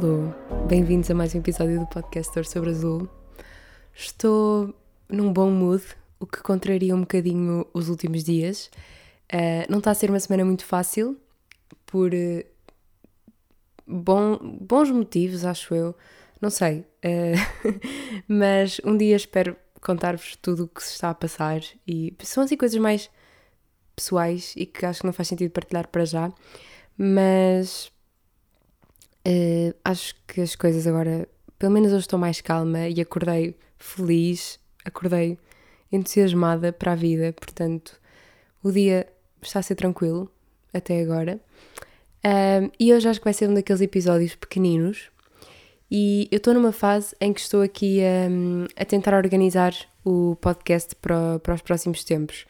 Alô, bem-vindos a mais um episódio do Podcaster sobre Azul. Estou num bom mood, o que contraria um bocadinho os últimos dias. Uh, não está a ser uma semana muito fácil, por uh, bom, bons motivos, acho eu. Não sei, uh, mas um dia espero contar-vos tudo o que se está a passar e são assim coisas mais pessoais e que acho que não faz sentido partilhar para já, mas Uh, acho que as coisas agora, pelo menos eu estou mais calma e acordei feliz, acordei entusiasmada para a vida, portanto, o dia está a ser tranquilo até agora. Um, e hoje acho que vai ser um daqueles episódios pequeninos. E eu estou numa fase em que estou aqui a, tentar organizar o podcast para, para os próximos tempos.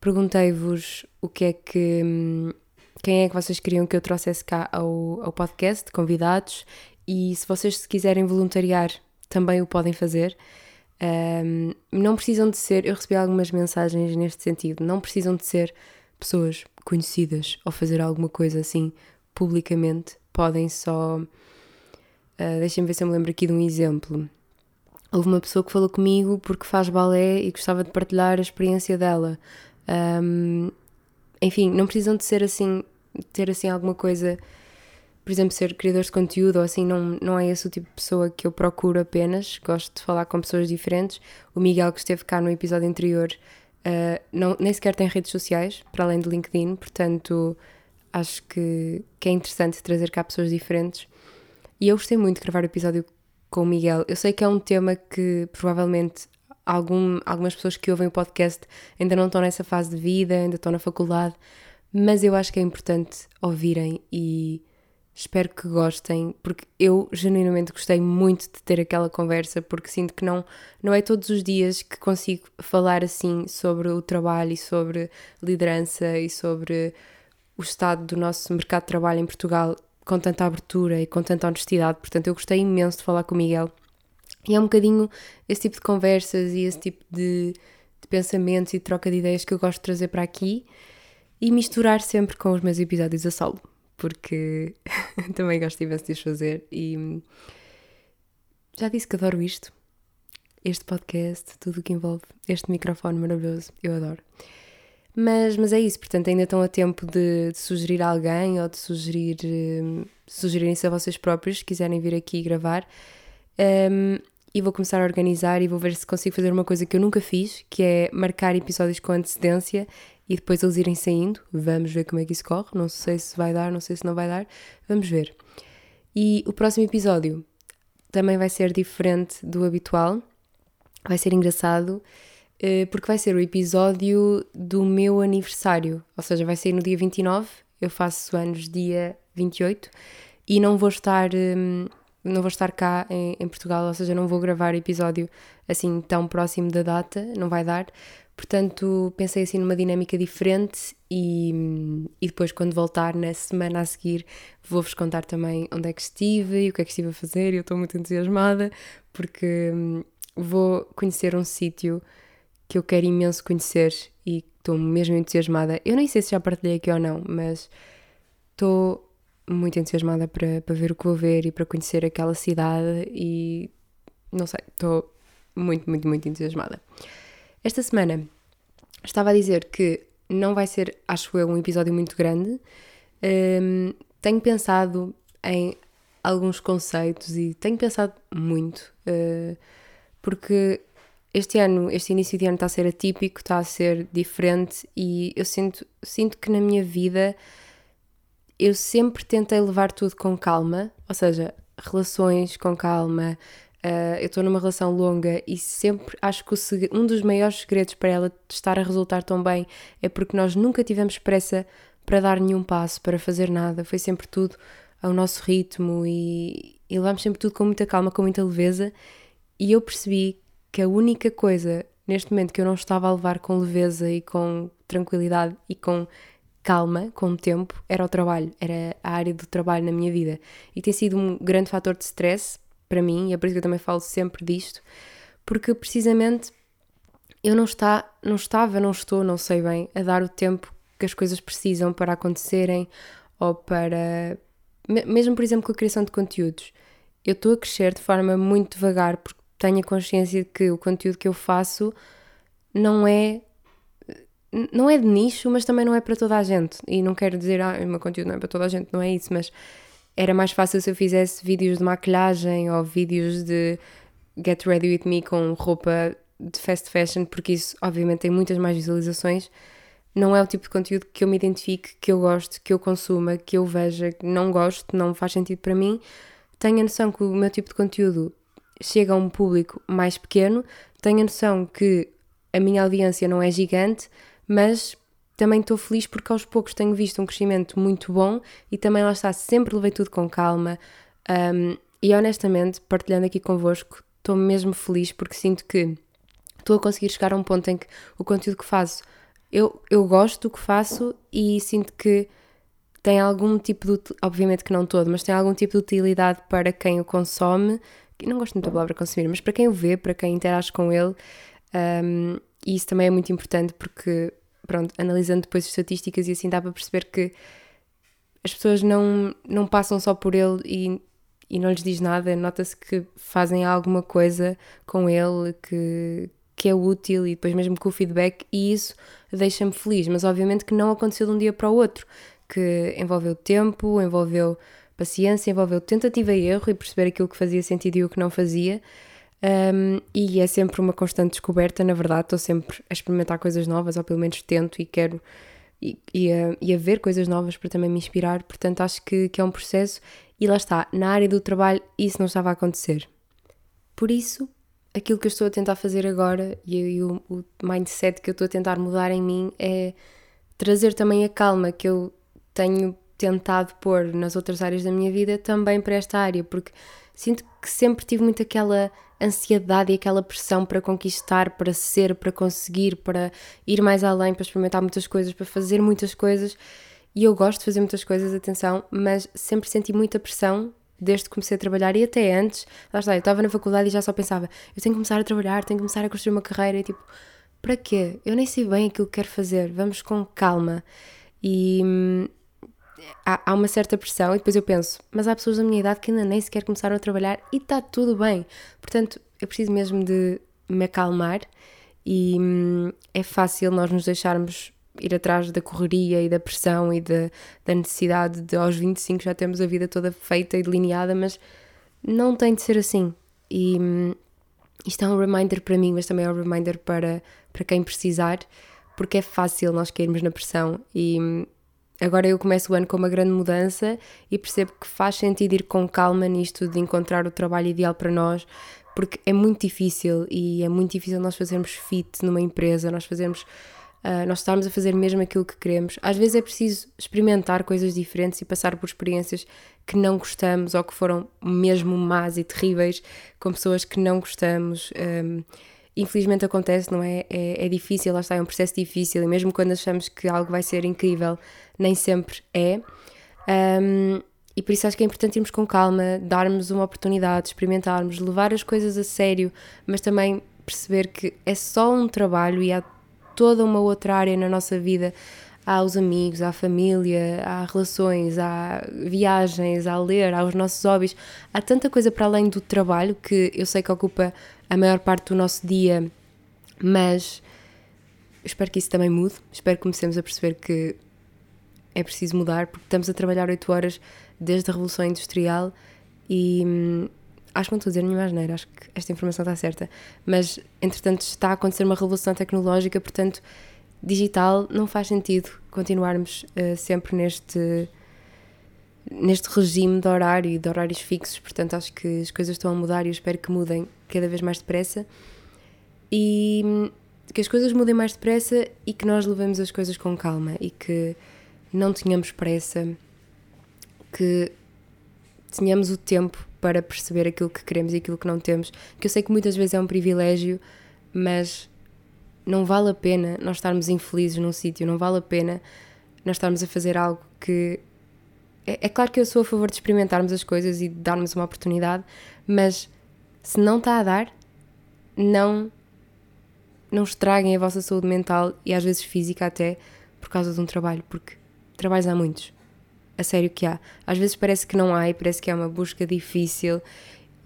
Perguntei-vos o que é que hum, quem é que vocês queriam que eu trouxesse cá ao, ao podcast, convidados, e se vocês se quiserem voluntariar, também o podem fazer. Um, não precisam de ser, eu recebi algumas mensagens neste sentido, não precisam de ser pessoas conhecidas ou fazer alguma coisa assim publicamente, podem só. Uh, Deixem-me ver se eu me lembro aqui de um exemplo. Houve uma pessoa que falou comigo porque faz balé e gostava de partilhar a experiência dela. Um, enfim, não precisam de ser assim ter assim alguma coisa, por exemplo, ser criador de conteúdo ou assim, não, não é esse o tipo de pessoa que eu procuro apenas. Gosto de falar com pessoas diferentes. O Miguel, que esteve cá no episódio anterior, uh, não, nem sequer tem redes sociais, para além do LinkedIn, portanto acho que, que é interessante trazer cá pessoas diferentes. E eu gostei muito de gravar o episódio com o Miguel. Eu sei que é um tema que provavelmente algum, algumas pessoas que ouvem o podcast ainda não estão nessa fase de vida, ainda estão na faculdade, mas eu acho que é importante ouvirem e espero que gostem, porque eu genuinamente gostei muito de ter aquela conversa, porque sinto que não, não é todos os dias que consigo falar assim sobre o trabalho e sobre liderança e sobre o estado do nosso mercado de trabalho em Portugal com tanta abertura e com tanta honestidade. Portanto, eu gostei imenso de falar com o Miguel. E é um bocadinho esse tipo de conversas e esse tipo de, de pensamentos e troca de ideias que eu gosto de trazer para aqui e misturar sempre com os meus episódios a solo, porque também gosto imenso de os fazer e já disse que adoro isto, este podcast, tudo o que envolve este microfone maravilhoso, eu adoro. Mas, mas é isso, portanto, ainda estão a tempo de, de sugerir alguém ou de sugerir, um, sugerirem-se a vocês próprios, se quiserem vir aqui gravar. Um, e vou começar a organizar e vou ver se consigo fazer uma coisa que eu nunca fiz, que é marcar episódios com antecedência e depois eles irem saindo. Vamos ver como é que isso corre. Não sei se vai dar, não sei se não vai dar. Vamos ver. E o próximo episódio também vai ser diferente do habitual. Vai ser engraçado eh, porque vai ser o episódio do meu aniversário. Ou seja, vai sair no dia 29. Eu faço anos dia 28 e não vou estar. Não vou estar cá em, em, Portugal, ou seja, não vou gravar episódio assim tão próximo da data, não vai dar, Portanto, pensei assim numa dinâmica diferente e, e depois, quando voltar na semana a seguir, vou-vos contar também onde é que estive e o que é que estive a fazer. Eu estou muito entusiasmada porque hum, vou conhecer um sítio que eu quero imenso conhecer e estou mesmo entusiasmada. Eu nem sei se já partilhei aqui ou não, mas estou muito entusiasmada para, para ver o que vou ver e para conhecer aquela cidade e não sei, estou muito, muito, muito entusiasmada. Esta semana estava a dizer que não vai ser, acho eu, um episódio muito grande. Um, tenho pensado em alguns conceitos e tenho pensado muito, uh, porque este ano, este início de ano está a ser atípico, está a ser diferente e eu sinto, sinto que na minha vida eu sempre tentei levar tudo com calma, ou seja, relações com calma, Uh, eu estou numa relação longa e sempre acho que um dos maiores segredos para ela estar a resultar tão bem é porque nós nunca tivemos pressa para dar nenhum passo, para fazer nada. Foi sempre tudo ao nosso ritmo e, e levamos sempre tudo com muita calma, com muita leveza. E eu percebi que a única coisa neste momento que eu não estava a levar com leveza e com tranquilidade e com calma, com o tempo, era o trabalho, era a área do trabalho na minha vida. E tem sido um grande fator de stress para mim, e é por isso que eu também falo sempre disto, porque precisamente eu não, está, não estava, não estou, não sei bem, a dar o tempo que as coisas precisam para acontecerem ou para, mesmo por exemplo com a criação de conteúdos, eu estou a crescer de forma muito devagar porque tenho a consciência de que o conteúdo que eu faço não é não é de nicho, mas também não é para toda a gente. E não quero dizer, ah, o meu conteúdo não é para toda a gente, não é isso, mas era mais fácil se eu fizesse vídeos de maquilhagem ou vídeos de get ready with me com roupa de fast fashion, porque isso obviamente tem muitas mais visualizações. Não é o tipo de conteúdo que eu me identifique, que eu gosto, que eu consuma, que eu veja, que não gosto, não faz sentido para mim. Tenho a noção que o meu tipo de conteúdo chega a um público mais pequeno, tenho a noção que a minha audiência não é gigante, mas também estou feliz porque aos poucos tenho visto um crescimento muito bom e também lá está, sempre levei tudo com calma. Um, e honestamente, partilhando aqui convosco, estou mesmo feliz porque sinto que estou a conseguir chegar a um ponto em que o conteúdo que faço, eu, eu gosto do que faço e sinto que tem algum tipo de, obviamente que não todo, mas tem algum tipo de utilidade para quem o consome, não gosto muito da palavra consumir, mas para quem o vê, para quem interage com ele, um, e isso também é muito importante porque, pronto, analisando depois as estatísticas e assim dá para perceber que as pessoas não, não passam só por ele e, e não lhes diz nada, nota-se que fazem alguma coisa com ele que, que é útil e depois mesmo com o feedback. E isso deixa-me feliz, mas obviamente que não aconteceu de um dia para o outro, que envolveu tempo, envolveu paciência, envolveu tentativa e erro e perceber aquilo que fazia sentido e o que não fazia um, e é sempre uma constante descoberta, na verdade, estou sempre a experimentar coisas novas, ou pelo menos tento e quero e, e, a, e a ver coisas novas para também me inspirar, portanto acho que, que é um processo e lá está, na área do trabalho isso não estava a acontecer. Por isso, aquilo que eu estou a tentar fazer agora e, e o, o mindset que eu estou a tentar mudar em mim é trazer também a calma que eu tenho tentado pôr nas outras áreas da minha vida também para esta área, porque sinto que sempre tive muito aquela ansiedade e aquela pressão para conquistar, para ser, para conseguir, para ir mais além, para experimentar muitas coisas, para fazer muitas coisas. E eu gosto de fazer muitas coisas, atenção, mas sempre senti muita pressão desde que comecei a trabalhar e até antes. Lá está, eu estava na faculdade e já só pensava: eu tenho que começar a trabalhar, tenho que começar a construir uma carreira. E tipo, para quê? Eu nem sei bem aquilo que quero fazer, vamos com calma. E, hum, há, uma certa pressão e depois eu penso, mas há pessoas da minha idade que ainda nem sequer começaram a trabalhar e está tudo bem. Portanto, eu preciso mesmo de me acalmar e hum, é fácil nós nos deixarmos ir atrás da correria e da pressão e de, da necessidade de aos 25 já temos a vida toda feita e delineada, mas não tem de ser assim. E hum, isto é um reminder para mim, mas também é um reminder para, para quem precisar, porque é fácil nós cairmos na pressão e hum, Agora eu começo o ano com uma grande mudança e percebo que faz sentido ir com calma nisto de encontrar o trabalho ideal para nós, porque é muito difícil e é muito difícil nós fazermos fit numa empresa, nós fazermos. Uh, nós estarmos a fazer mesmo aquilo que queremos. Às vezes é preciso experimentar coisas diferentes e passar por experiências que não gostamos ou que foram mesmo más e terríveis com pessoas que não gostamos. Um, infelizmente acontece, não é? é? É difícil, lá está, é um processo difícil e mesmo quando achamos que algo vai ser incrível, nem sempre é. Um, e por isso acho que é importante irmos com calma, darmos uma oportunidade, experimentarmos, levar as coisas a sério, mas também perceber que é só um trabalho e há toda uma outra área na nossa vida. Há os amigos, há a família, há relações, há viagens, há ler, há os nossos hobbies. Há tanta coisa para além do trabalho que eu sei que ocupa a maior parte do nosso dia, mas espero que isso também mude. Espero que comecemos a perceber que é preciso mudar, porque estamos a trabalhar 8 horas desde a Revolução Industrial e hum, acho que não estou a dizer nenhuma asneira, acho que esta informação está certa, mas entretanto está a acontecer uma revolução tecnológica, portanto, digital não faz sentido continuarmos uh, sempre neste neste regime de horário e de horários fixos, portanto acho que as coisas estão a mudar e eu espero que mudem cada vez mais depressa e que as coisas mudem mais depressa e que nós levemos as coisas com calma e que não tenhamos pressa, que tenhamos o tempo para perceber aquilo que queremos e aquilo que não temos, que eu sei que muitas vezes é um privilégio, mas não vale a pena nós estarmos infelizes num sítio, não vale a pena nós estarmos a fazer algo que é, é, claro que eu sou a favor de experimentarmos as coisas e de darmos uma oportunidade, mas se não está a dar, não, não estraguem a vossa saúde mental e às vezes física até por causa de um trabalho, porque trabalhos há muitos. a sério que há. Às vezes parece que não há e parece que é uma busca difícil.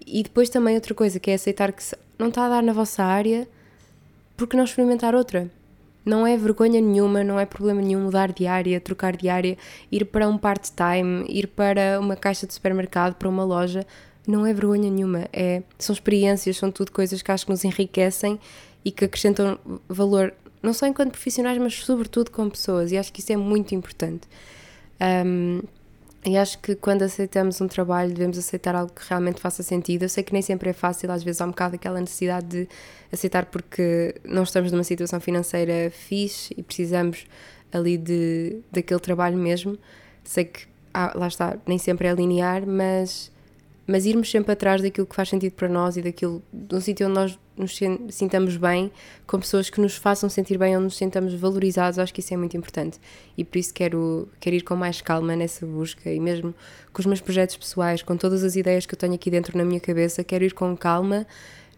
E depois também outra coisa, que é aceitar que não está a dar na vossa área, porque não experimentar outra? Não é vergonha nenhuma, não é problema nenhum mudar de área, trocar de área, ir para um part-time, ir para uma caixa de supermercado, para uma loja. Não é vergonha nenhuma. É, são experiências, são tudo coisas que acho que nos enriquecem e que acrescentam valor, não só enquanto profissionais, mas sobretudo como pessoas. E acho que isso é muito importante. Um, e acho que quando aceitamos um trabalho devemos aceitar algo que realmente faça sentido. Eu sei que nem sempre é fácil, às vezes há um bocado aquela necessidade de aceitar porque não estamos numa situação financeira fixe e precisamos ali de, daquele trabalho mesmo. Sei que, ah, lá está, nem sempre é linear, mas mas irmos sempre atrás daquilo que faz sentido para nós e daquilo, de um sítio onde nós nos sintamos bem, com pessoas que nos façam sentir bem, onde nos sintamos valorizados, acho que isso é muito importante. E por isso quero, quero ir com mais calma nessa busca e mesmo com os meus projetos pessoais, com todas as ideias que eu tenho aqui dentro na minha cabeça, quero ir com calma,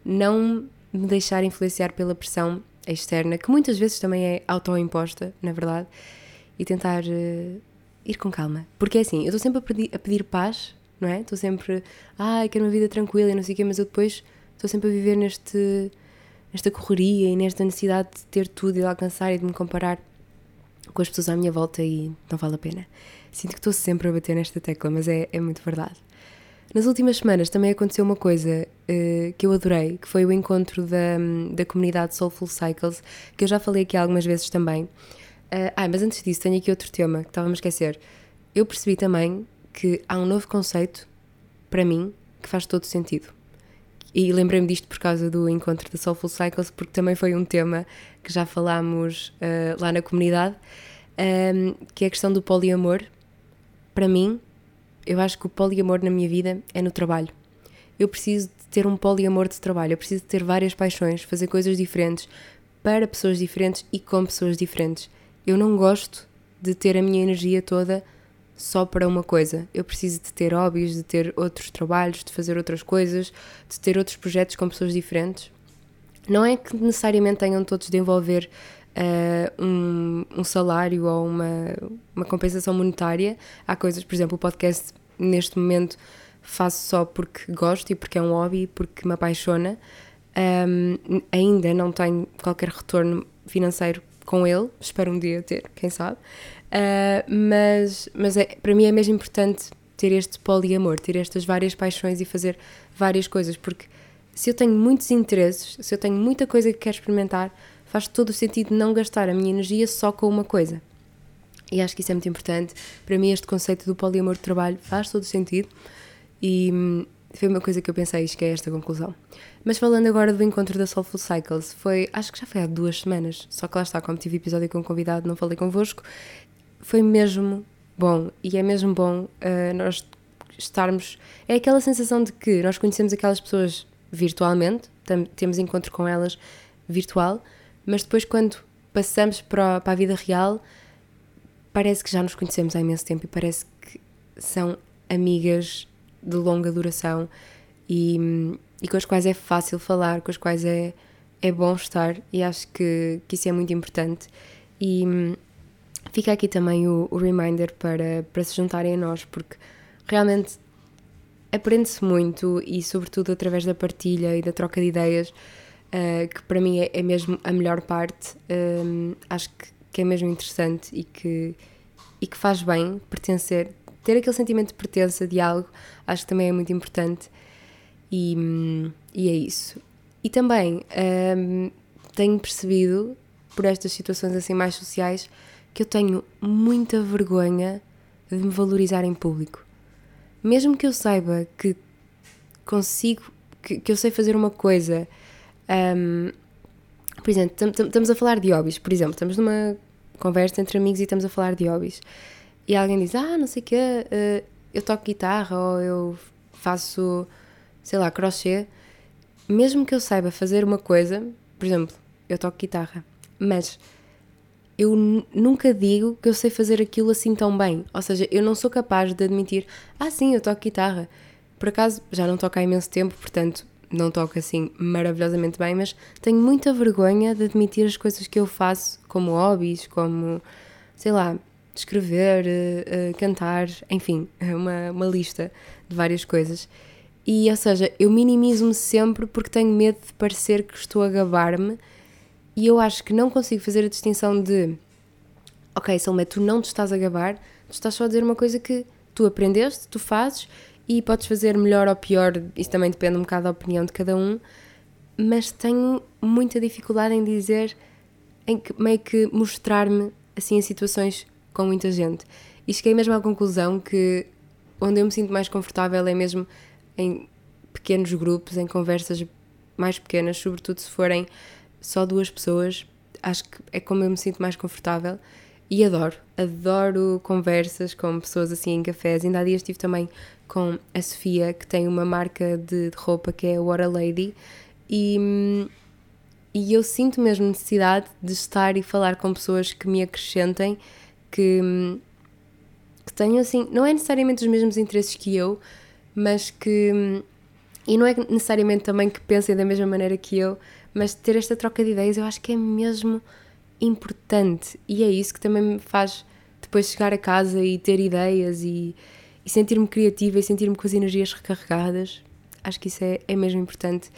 não me deixar influenciar pela pressão externa, que muitas vezes também é autoimposta, na verdade, e tentar uh, ir com calma. Porque é assim, eu estou sempre a pedir, a pedir paz não é? Estou sempre, ai, quero uma vida tranquila e não sei o quê, mas eu depois estou sempre a viver neste, nesta correria e nesta necessidade de ter tudo e de alcançar e de me comparar com as pessoas à minha volta e não vale a pena. Sinto que estou sempre a bater nesta tecla, mas é, é muito verdade. Nas últimas semanas também aconteceu uma coisa uh, que eu adorei, que foi o encontro da, da comunidade Soulful Cycles, que eu já falei aqui algumas vezes também. Uh, ah, mas antes disso, tenho aqui outro tema que estava a esquecer. Eu percebi também que há um novo conceito, para mim, que faz todo sentido. E lembrei-me disto por causa do encontro da Soulful Cycles, porque também foi um tema que já falámos uh, lá na comunidade, um, ehm, que é a questão do poliamor. Para mim, eu acho que o poliamor na minha vida é no trabalho. Eu preciso de ter um poliamor de trabalho, eu preciso de ter várias paixões, fazer coisas diferentes para pessoas diferentes e com pessoas diferentes. Eu não gosto de ter a minha energia toda só para uma coisa. Eu preciso de ter hobbies, de ter outros trabalhos, de fazer outras coisas, de ter outros projetos com pessoas diferentes. Não é que necessariamente tenham todos de envolver uh, um, um, salário ou uma, uma compensação monetária. Há coisas, por exemplo, o podcast neste momento faço só porque gosto e porque é um hobby, porque me apaixona. Um, ainda não tenho qualquer retorno financeiro com ele, espero um dia ter, quem sabe. Uh, mas mas é, para mim é mesmo importante ter este poliamor, ter estas várias paixões e fazer várias coisas, porque se eu tenho muitos interesses, se eu tenho muita coisa que quero experimentar, faz todo o sentido não gastar a minha energia só com uma coisa. E acho que isso é muito importante. Para mim, este conceito do poliamor de trabalho faz todo o sentido e hum, foi uma coisa que eu pensei, que é esta conclusão. Mas falando agora do encontro da Soulful Cycles, foi, acho que já foi há duas semanas, só que lá está, como tive episódio com um convidado, não falei convosco, foi mesmo bom. E é mesmo bom uh, nós estarmos. É aquela sensação de que nós conhecemos aquelas pessoas virtualmente, temos encontro com elas virtual, mas depois, quando passamos para, para a vida real, parece que já nos conhecemos há imenso tempo e parece que são amigas de longa duração e, e com as quais é fácil falar, com as quais é, é bom estar, e acho que, que isso é muito importante. E fica aqui também o, o reminder para, para se juntarem a nós, porque realmente aprende-se muito e, sobretudo, através da partilha e da troca de ideias, uh, que para mim é, é, mesmo a melhor parte. Um, ehm, acho que, que, é mesmo interessante e que, e que faz bem pertencer, ter aquele sentimento de pertença de algo, acho que também é muito importante. E, e é isso. E também um, ehm, tenho percebido, por estas situações assim mais sociais, que eu tenho muita vergonha de me valorizar em público. Mesmo que eu saiba que consigo, que, que eu sei fazer uma coisa. Um, por exemplo, estamos a falar de hobbies, por exemplo, estamos numa conversa entre amigos e estamos a falar de hobbies. E alguém diz: Ah, não sei o quê, uh, eu toco guitarra ou eu faço, sei lá, crochê. Mesmo que eu saiba fazer uma coisa, por exemplo, eu toco guitarra, mas eu nunca digo que eu sei fazer aquilo assim tão bem. Ou seja, eu não sou capaz de admitir, ah, sim, eu toco guitarra. Por acaso, já não toco há imenso tempo, portanto, não toco assim maravilhosamente bem, mas tenho muita vergonha de admitir as coisas que eu faço como hobbies, como, sei lá, escrever, uh, uh, cantar, enfim, uma, uma lista de várias coisas. E, ou seja, eu minimizo-me sempre porque tenho medo de parecer que estou a gabar-me e eu acho que não consigo fazer a distinção de ok, Salomé, tu não te estás a gabar, tu estás só a dizer uma coisa que tu aprendeste, tu fazes e podes fazer melhor ou pior, isso também depende um bocado da opinião de cada um, mas tenho muita dificuldade em dizer, em que, meio que mostrar-me assim em situações com muita gente. E cheguei mesmo à conclusão que onde eu me sinto mais confortável é mesmo em pequenos grupos, em conversas mais pequenas, sobretudo se forem só duas pessoas, acho que é como eu me sinto mais confortável e adoro, adoro conversas com pessoas assim em cafés. Ainda há dias estive também com a Sofia, que tem uma marca de, de roupa que é What a Lady, e, e eu sinto mesmo necessidade de estar e falar com pessoas que me acrescentem, que, que tenham assim, não é necessariamente os mesmos interesses que eu, mas que. E não é necessariamente também que pensem da mesma maneira que eu, mas ter esta troca de ideias eu acho que é mesmo importante e é isso que também me faz depois chegar a casa e ter ideias e, e sentir-me criativa e sentir-me com as energias recarregadas. Acho que isso é, é mesmo importante.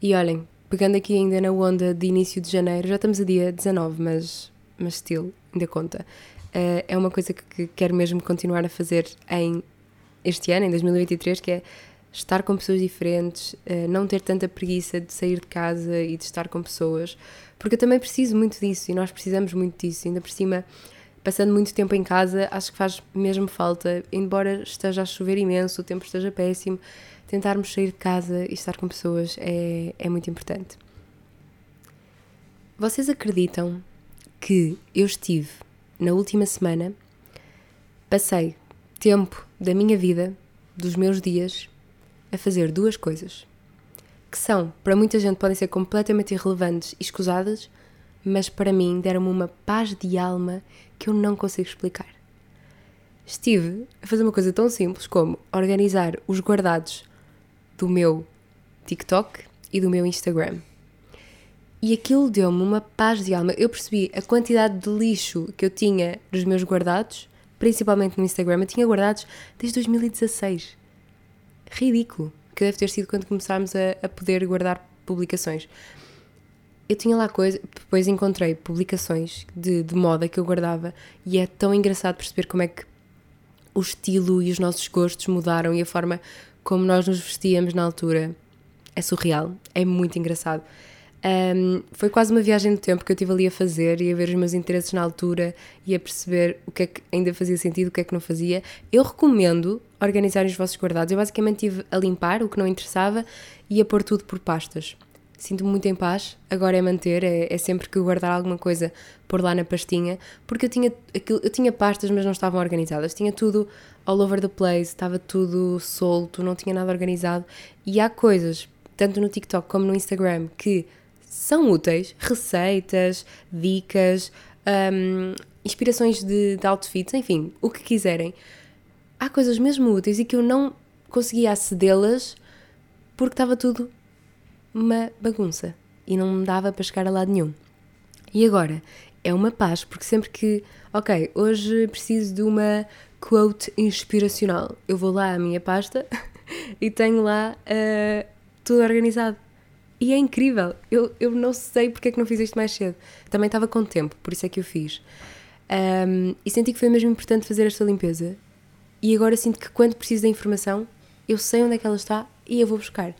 E olhem, pegando aqui ainda na onda de início de janeiro, já estamos a dia 19, mas, mas still, ainda conta. Uh, é uma coisa que quero mesmo continuar a fazer em este ano, em 2023, que é estar com pessoas diferentes, uh, não ter tanta preguiça de sair de casa e de estar com pessoas, porque eu também preciso muito disso e nós precisamos muito disso, ainda por cima, passando muito tempo em casa, acho que faz mesmo falta, embora esteja a chover imenso, o tempo esteja péssimo, tentarmos sair de casa e estar com pessoas é, é muito importante. Vocês acreditam que eu estive na última semana, passei tempo da minha vida, dos meus dias, a fazer duas coisas que são, para muita gente, podem ser completamente irrelevantes e escusadas, mas para mim deram-me uma paz de alma que eu não consigo explicar. Estive a fazer uma coisa tão simples como organizar os guardados do meu TikTok e do meu Instagram. E aquilo deu-me uma paz de alma. Eu percebi a quantidade de lixo que eu tinha nos meus guardados, principalmente no Instagram. Eu tinha guardados desde 2016 ridículo, que deve ter sido quando começámos a, a poder guardar publicações. Eu tinha lá coisa, depois encontrei publicações de, de moda que eu guardava e é tão engraçado perceber como é que o estilo e os nossos gostos mudaram e a forma como nós nos vestíamos na altura é surreal, é muito engraçado. Um, foi quase uma viagem no tempo que eu estive ali a fazer e a ver os meus interesses na altura e a perceber o que é que ainda fazia sentido, o que é que não fazia. Eu recomendo organizar os vossos guardados. Eu basicamente estive a limpar o que não interessava e a pôr tudo por pastas. Sinto-me muito em paz, agora é manter, é, é, sempre que guardar alguma coisa, pôr lá na pastinha, porque eu tinha, aquilo, eu tinha pastas, mas não estavam organizadas. Tinha tudo all over the place, estava tudo solto, não tinha nada organizado. E há coisas, tanto no TikTok como no Instagram, que são úteis, receitas, dicas, um, inspirações de, de outfits, enfim, o que quiserem. Há coisas mesmo úteis e que eu não conseguia acedê-las porque estava tudo uma bagunça e não me dava para chegar a lado nenhum. E agora é uma paz, porque sempre que, ok, hoje preciso de uma quote inspiracional, eu vou lá à minha pasta e tenho lá uh, tudo organizado. E é incrível. Eu, eu não sei porque é que não fiz isto mais cedo. Também estava com tempo, por isso é que eu fiz. Um, e senti que foi mesmo importante fazer esta limpeza. E agora sinto que quando preciso da informação, eu sei onde é que ela está e eu vou buscar.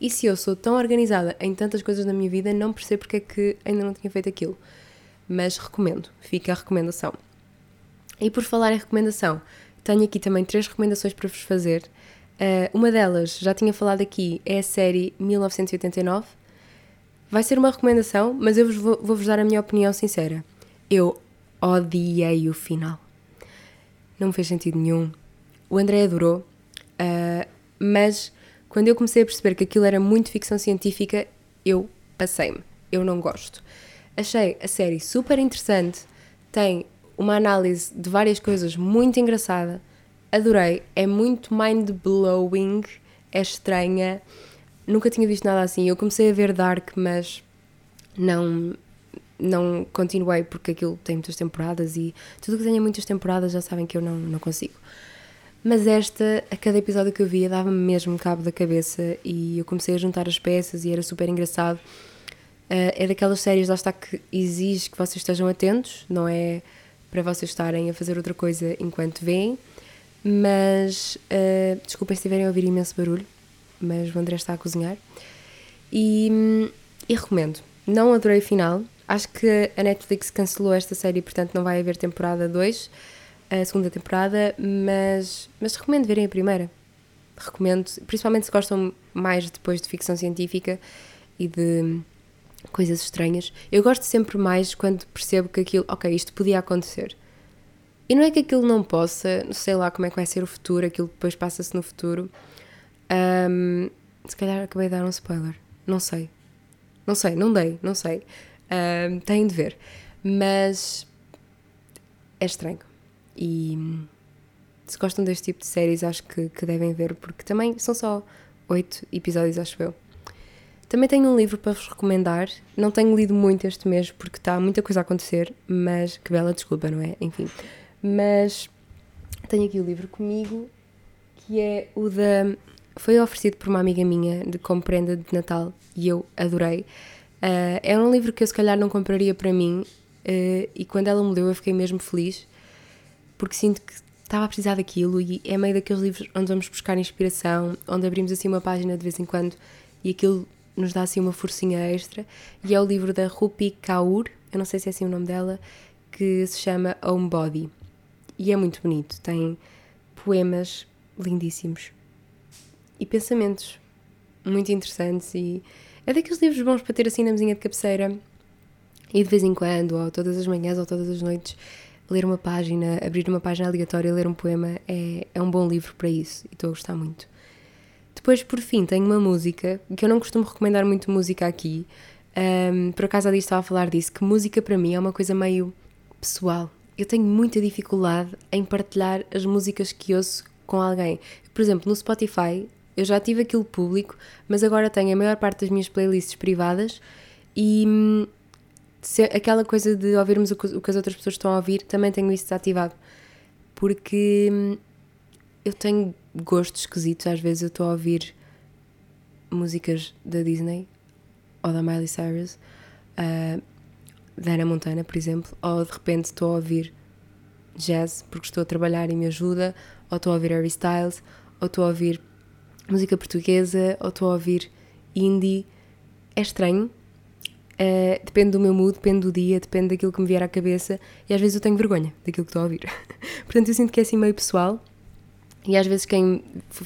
E se eu sou tão organizada em tantas coisas na minha vida, não percebo porque é que ainda não tinha feito aquilo. Mas recomendo, fica a recomendação. E por falar em recomendação, tenho aqui também três recomendações para vos fazer. Uh, uma delas, já tinha falado aqui, é a série 1989. Vai ser uma recomendação, mas eu vou, vou-vos dar a minha opinião sincera. Eu odiei o final. Não me fez sentido nenhum. O André adorou, uh, mas quando eu comecei a perceber que aquilo era muito ficção científica, eu passei-me. Eu não gosto. Achei a série super interessante, tem uma análise de várias coisas muito engraçada adorei, é muito mind-blowing, é estranha, nunca tinha visto nada assim. Eu comecei a ver Dark, mas não, não continuei porque aquilo tem muitas temporadas e tudo que tenha muitas temporadas já sabem que eu não, não consigo. Mas esta, a cada episódio que eu via, dava-me mesmo cabo da cabeça e eu comecei a juntar as peças e era super engraçado. Uh, é daquelas séries, lá está, que exige que vocês estejam atentos, não é para vocês estarem a fazer outra coisa enquanto veem. Mas, uh, desculpem se estiverem a ouvir imenso barulho, mas o André está a cozinhar. E, e recomendo. Não adorei o final. Acho que a Netflix cancelou esta série, portanto não vai haver temporada 2 a segunda temporada, mas, mas recomendo verem a primeira. Recomendo, principalmente se gostam mais depois de ficção científica e de coisas estranhas. Eu gosto sempre mais quando percebo que aquilo, ok, isto podia acontecer. E não é que aquilo não possa, não sei lá como é que vai ser o futuro, aquilo depois passa-se no futuro. Um, se calhar acabei de dar um spoiler. Não sei. Não sei, não dei, não sei. Um, têm de ver. Mas é estranho. E se gostam deste tipo de séries, acho que, que devem ver, porque também são só oito episódios, acho eu. Também tenho um livro para vos recomendar. Não tenho lido muito este mês porque está muita coisa a acontecer, mas que bela desculpa, não é? Enfim. Mas tenho aqui o livro comigo, que é o da. Foi oferecido por uma amiga minha de como prenda de Natal e eu adorei. Uh, é um livro que eu se calhar não compraria para mim uh, e quando ela me deu eu fiquei mesmo feliz porque sinto que estava a precisar daquilo e é meio daqueles livros onde vamos buscar inspiração, onde abrimos assim uma página de vez em quando e aquilo nos dá assim uma forcinha extra. E é o livro da Rupi Kaur, eu não sei se é assim o nome dela, que se chama Home Body. E é muito bonito, tem poemas lindíssimos e pensamentos muito interessantes e é daqueles livros bons para ter assim na mesinha de cabeceira e de vez em quando, ou todas as manhãs ou todas as noites, ler uma página, abrir uma página aleatória, ler um poema é, é um bom livro para isso e estou a gostar muito. Depois, por fim, tenho uma música que eu não costumo recomendar muito música aqui. Um, por acaso, ali estava a falar disso, que música para mim é uma coisa meio pessoal. Eu tenho muita dificuldade em partilhar as músicas que ouço com alguém. Por exemplo, no Spotify, eu já tive aquilo público, mas agora tenho a maior parte das minhas playlists privadas e hum, aquela coisa de ouvirmos o que, o que as outras pessoas estão a ouvir, também tenho isso desativado. Porque hum, eu tenho gostos esquisitos, às vezes eu estou a ouvir músicas da Disney ou da Miley Cyrus, uh, da Ana Montana, por exemplo, ou de repente estou a ouvir jazz porque estou a trabalhar e me ajuda, ou estou a ouvir Harry Styles, ou estou a ouvir música portuguesa, ou estou a ouvir indie. É estranho, Uh, depende do meu mood, depende do dia, depende daquilo que me vier à cabeça e às vezes eu tenho vergonha daquilo que estou a ouvir. Portanto, eu sinto que é assim meio pessoal e às vezes quem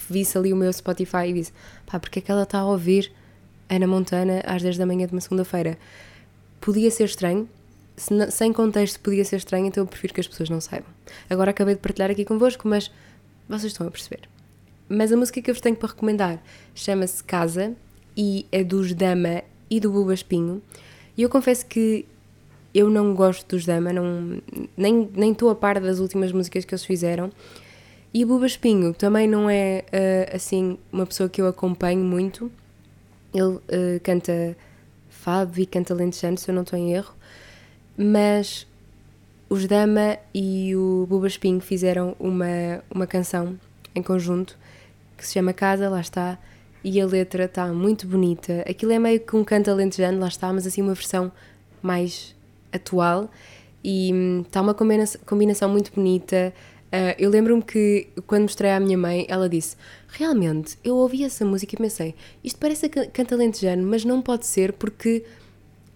visse ali o meu Spotify e disse pá, porque é que ela está a ouvir Ana Montana às 10 da manhã de uma segunda-feira? Podia ser estranho, se, sem contexto podia ser estranho, então eu prefiro que as pessoas não saibam. Agora acabei de partilhar aqui convosco, mas vocês estão a perceber. Mas a música que eu vos tenho para recomendar chama-se Casa e é dos Dama e do Buba Espinho. E eu confesso que eu não gosto dos Dama, não, nem estou a par das últimas músicas que eles fizeram. E Buba Espinho também não é uh, assim uma pessoa que eu acompanho muito. Ele uh, canta fado e canta lentejano, se eu não estou em erro. Mas os Dama e o Buba Espinho fizeram uma, uma canção em conjunto que se chama Casa, lá está, e a letra está muito bonita. Aquilo é meio que um canto alentejano, lá está, mas assim uma versão mais atual e está hum, uma combinação, combinação muito bonita. Uh, eu lembro-me que quando mostrei à minha mãe, ela disse: Realmente, eu ouvi essa música e pensei, isto parece canto alentejano, mas não pode ser porque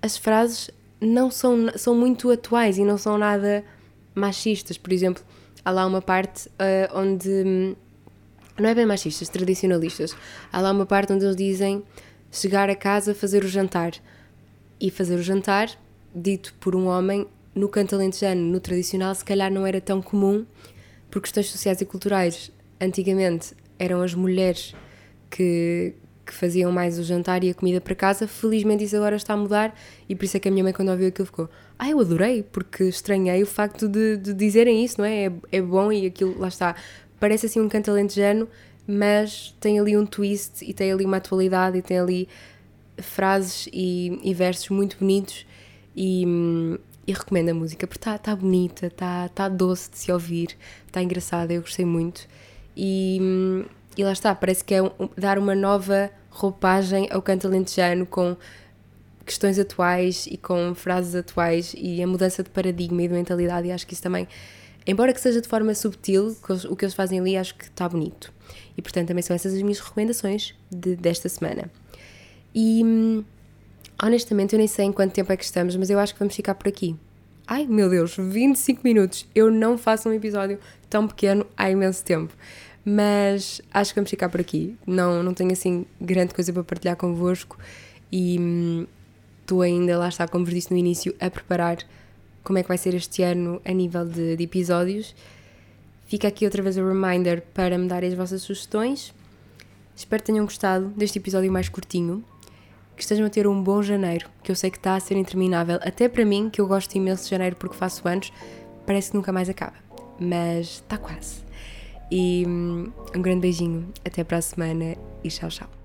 as frases não são, são muito atuais e não são nada machistas. Por exemplo, há lá uma parte uh, onde não é bem machistas, tradicionalistas. Há lá uma parte onde eles dizem chegar a casa, fazer o jantar. E fazer o jantar, dito por um homem, no canto alentejano, no tradicional, se calhar não era tão comum, por questões sociais e culturais. Antigamente eram as mulheres que, que faziam mais o jantar e a comida para casa. Felizmente isso agora está a mudar e por isso é que a minha mãe, quando ouviu aquilo, ficou: Ah, eu adorei, porque estranhei o facto de, de dizerem isso, não é? é? É bom e aquilo, lá está parece assim um canto alentejano, mas tem ali um twist e tem ali uma atualidade e tem ali frases e, e versos muito bonitos e, e recomendo a música porque está tá bonita, está tá doce de se ouvir, está engraçada, eu gostei muito. E, hum, e lá está, parece que é um, dar uma nova roupagem ao canto alentejano com questões atuais e com frases atuais e a mudança de paradigma e de mentalidade, e acho que isso também, embora que seja de forma subtil, o que eles fazem ali, acho que está bonito. E portanto, também são essas as minhas recomendações de, desta semana. E hum, honestamente, eu nem sei em quanto tempo é que estamos, mas eu acho que vamos ficar por aqui. Ai meu Deus, 25 minutos! Eu não faço um episódio tão pequeno há imenso tempo. Mas acho que vamos ficar por aqui. Não, não tenho assim grande coisa para partilhar convosco e hum, estou ainda, lá está, como vos disse no início, a preparar como é que vai ser este ano a nível de, de episódios. Fica aqui outra vez o reminder para me darem as vossas sugestões. Espero que tenham gostado deste episódio mais curtinho. Que estejam a ter um bom janeiro, que eu sei que está a ser interminável. Até para mim, que eu gosto imenso de janeiro porque faço anos, parece que nunca mais acaba. Mas está quase. E hum, um grande beijinho, até para a semana e tchau, tchau.